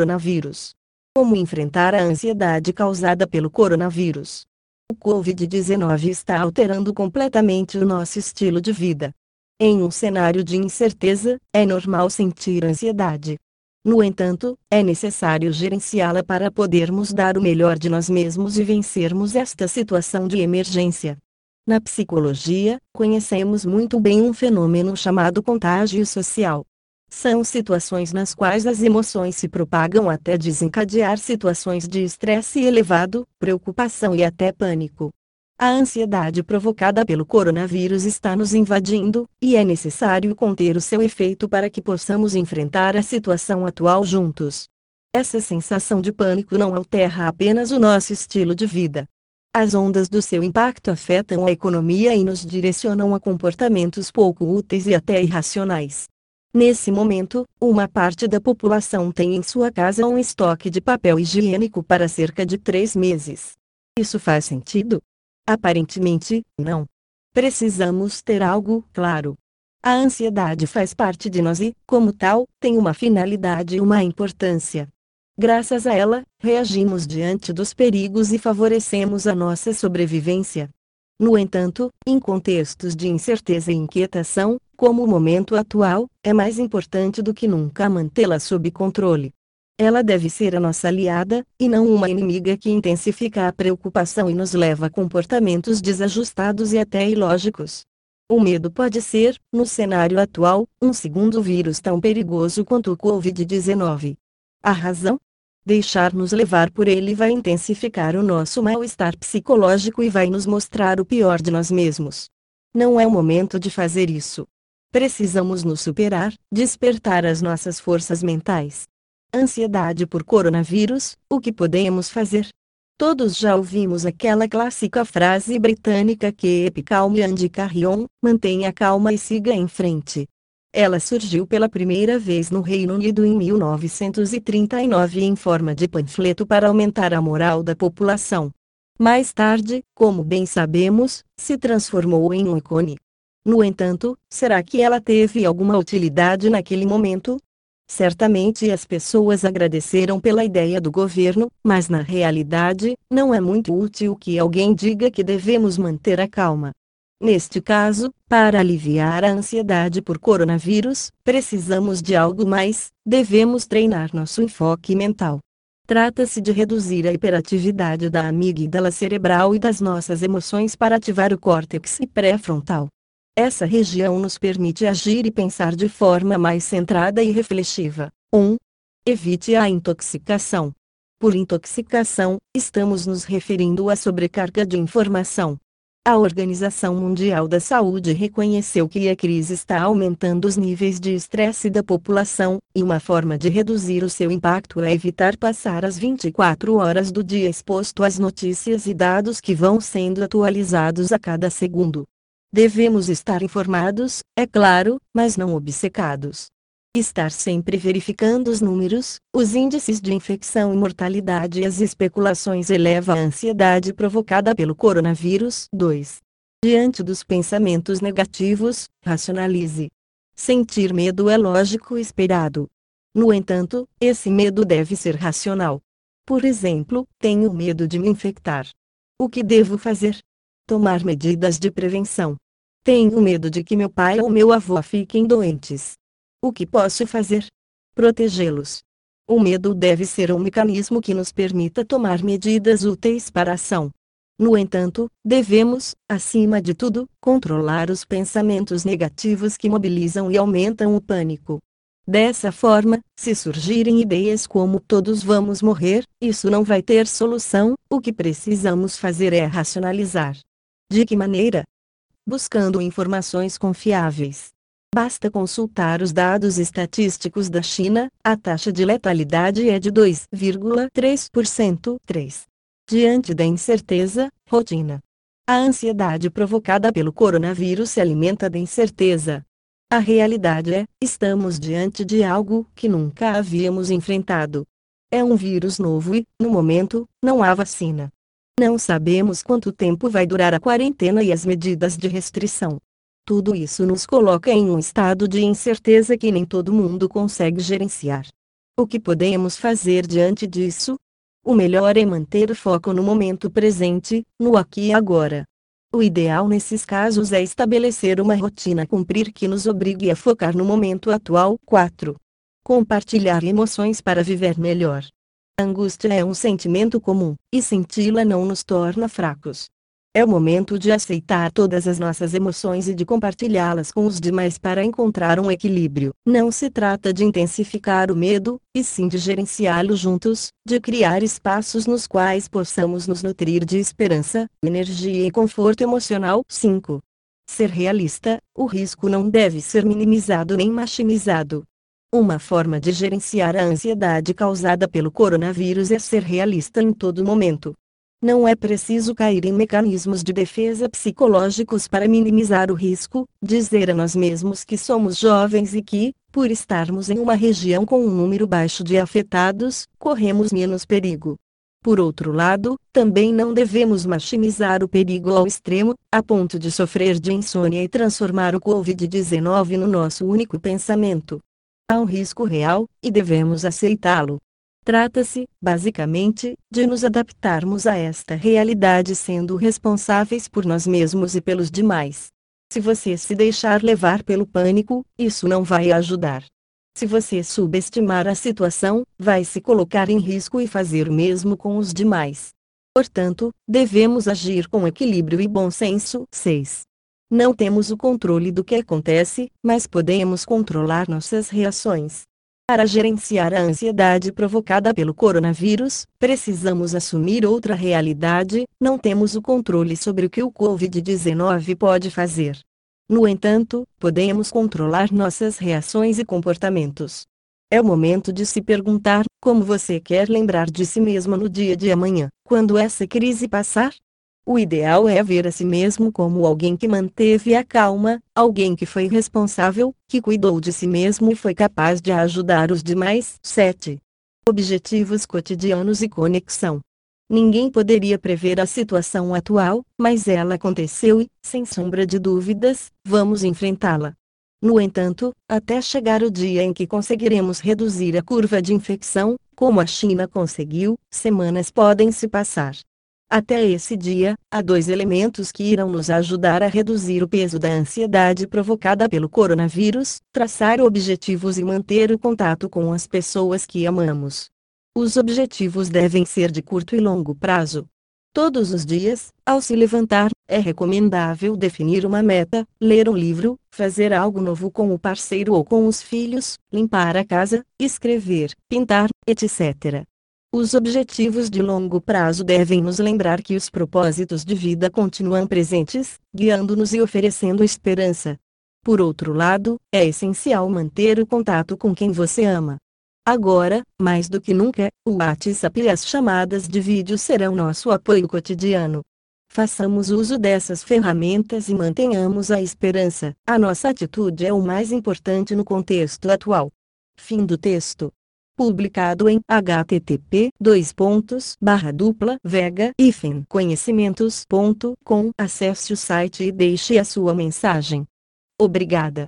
Coronavírus. Como enfrentar a ansiedade causada pelo coronavírus? O Covid-19 está alterando completamente o nosso estilo de vida. Em um cenário de incerteza, é normal sentir ansiedade. No entanto, é necessário gerenciá-la para podermos dar o melhor de nós mesmos e vencermos esta situação de emergência. Na psicologia, conhecemos muito bem um fenômeno chamado contágio social. São situações nas quais as emoções se propagam até desencadear situações de estresse elevado, preocupação e até pânico. A ansiedade provocada pelo coronavírus está nos invadindo, e é necessário conter o seu efeito para que possamos enfrentar a situação atual juntos. Essa sensação de pânico não altera apenas o nosso estilo de vida. As ondas do seu impacto afetam a economia e nos direcionam a comportamentos pouco úteis e até irracionais. Nesse momento, uma parte da população tem em sua casa um estoque de papel higiênico para cerca de três meses. Isso faz sentido? Aparentemente, não. Precisamos ter algo claro. A ansiedade faz parte de nós e, como tal, tem uma finalidade e uma importância. Graças a ela, reagimos diante dos perigos e favorecemos a nossa sobrevivência. No entanto, em contextos de incerteza e inquietação, como o momento atual, é mais importante do que nunca mantê-la sob controle. Ela deve ser a nossa aliada, e não uma inimiga que intensifica a preocupação e nos leva a comportamentos desajustados e até ilógicos. O medo pode ser, no cenário atual, um segundo vírus tão perigoso quanto o Covid-19. A razão? Deixar-nos levar por ele vai intensificar o nosso mal-estar psicológico e vai nos mostrar o pior de nós mesmos. Não é o momento de fazer isso. Precisamos nos superar, despertar as nossas forças mentais. Ansiedade por coronavírus, o que podemos fazer? Todos já ouvimos aquela clássica frase britânica que calm and carry on, mantenha calma e siga em frente. Ela surgiu pela primeira vez no Reino Unido em 1939 em forma de panfleto para aumentar a moral da população. Mais tarde, como bem sabemos, se transformou em um ícone. No entanto, será que ela teve alguma utilidade naquele momento? Certamente as pessoas agradeceram pela ideia do governo, mas na realidade, não é muito útil que alguém diga que devemos manter a calma. Neste caso, para aliviar a ansiedade por coronavírus, precisamos de algo mais, devemos treinar nosso enfoque mental. Trata-se de reduzir a hiperatividade da amígdala cerebral e das nossas emoções para ativar o córtex pré-frontal. Essa região nos permite agir e pensar de forma mais centrada e reflexiva. 1. Evite a intoxicação. Por intoxicação, estamos nos referindo à sobrecarga de informação, a Organização Mundial da Saúde reconheceu que a crise está aumentando os níveis de estresse da população, e uma forma de reduzir o seu impacto é evitar passar as 24 horas do dia exposto às notícias e dados que vão sendo atualizados a cada segundo. Devemos estar informados, é claro, mas não obcecados. Estar sempre verificando os números, os índices de infecção e mortalidade e as especulações eleva a ansiedade provocada pelo coronavírus. 2. Diante dos pensamentos negativos, racionalize. Sentir medo é lógico e esperado. No entanto, esse medo deve ser racional. Por exemplo, tenho medo de me infectar. O que devo fazer? Tomar medidas de prevenção. Tenho medo de que meu pai ou meu avô fiquem doentes. O que posso fazer? Protegê-los. O medo deve ser um mecanismo que nos permita tomar medidas úteis para a ação. No entanto, devemos, acima de tudo, controlar os pensamentos negativos que mobilizam e aumentam o pânico. Dessa forma, se surgirem ideias como todos vamos morrer, isso não vai ter solução, o que precisamos fazer é racionalizar. De que maneira? Buscando informações confiáveis. Basta consultar os dados estatísticos da China, a taxa de letalidade é de 2,3%. 3. Diante da incerteza, rotina. A ansiedade provocada pelo coronavírus se alimenta da incerteza. A realidade é, estamos diante de algo que nunca havíamos enfrentado. É um vírus novo e, no momento, não há vacina. Não sabemos quanto tempo vai durar a quarentena e as medidas de restrição. Tudo isso nos coloca em um estado de incerteza que nem todo mundo consegue gerenciar. O que podemos fazer diante disso? O melhor é manter o foco no momento presente, no aqui e agora. O ideal nesses casos é estabelecer uma rotina a cumprir que nos obrigue a focar no momento atual. 4. Compartilhar emoções para viver melhor. Angústia é um sentimento comum, e senti-la não nos torna fracos. É o momento de aceitar todas as nossas emoções e de compartilhá-las com os demais para encontrar um equilíbrio. Não se trata de intensificar o medo, e sim de gerenciá-lo juntos, de criar espaços nos quais possamos nos nutrir de esperança, energia e conforto emocional. 5. Ser realista, o risco não deve ser minimizado nem maximizado. Uma forma de gerenciar a ansiedade causada pelo coronavírus é ser realista em todo momento. Não é preciso cair em mecanismos de defesa psicológicos para minimizar o risco, dizer a nós mesmos que somos jovens e que, por estarmos em uma região com um número baixo de afetados, corremos menos perigo. Por outro lado, também não devemos maximizar o perigo ao extremo, a ponto de sofrer de insônia e transformar o Covid-19 no nosso único pensamento. Há um risco real, e devemos aceitá-lo. Trata-se, basicamente, de nos adaptarmos a esta realidade sendo responsáveis por nós mesmos e pelos demais. Se você se deixar levar pelo pânico, isso não vai ajudar. Se você subestimar a situação, vai se colocar em risco e fazer o mesmo com os demais. Portanto, devemos agir com equilíbrio e bom senso. 6. Não temos o controle do que acontece, mas podemos controlar nossas reações. Para gerenciar a ansiedade provocada pelo coronavírus, precisamos assumir outra realidade: não temos o controle sobre o que o Covid-19 pode fazer. No entanto, podemos controlar nossas reações e comportamentos. É o momento de se perguntar: como você quer lembrar de si mesmo no dia de amanhã, quando essa crise passar? O ideal é ver a si mesmo como alguém que manteve a calma, alguém que foi responsável, que cuidou de si mesmo e foi capaz de ajudar os demais. 7. Objetivos cotidianos e conexão. Ninguém poderia prever a situação atual, mas ela aconteceu e, sem sombra de dúvidas, vamos enfrentá-la. No entanto, até chegar o dia em que conseguiremos reduzir a curva de infecção, como a China conseguiu, semanas podem se passar. Até esse dia, há dois elementos que irão nos ajudar a reduzir o peso da ansiedade provocada pelo coronavírus: traçar objetivos e manter o contato com as pessoas que amamos. Os objetivos devem ser de curto e longo prazo. Todos os dias, ao se levantar, é recomendável definir uma meta, ler um livro, fazer algo novo com o parceiro ou com os filhos, limpar a casa, escrever, pintar, etc. Os objetivos de longo prazo devem nos lembrar que os propósitos de vida continuam presentes, guiando-nos e oferecendo esperança. Por outro lado, é essencial manter o contato com quem você ama. Agora, mais do que nunca, o WhatsApp e as chamadas de vídeo serão nosso apoio cotidiano. Façamos uso dessas ferramentas e mantenhamos a esperança. A nossa atitude é o mais importante no contexto atual. Fim do texto publicado em http dois pontos barra dupla vega conhecimentos.com acesse o site e deixe a sua mensagem. Obrigada.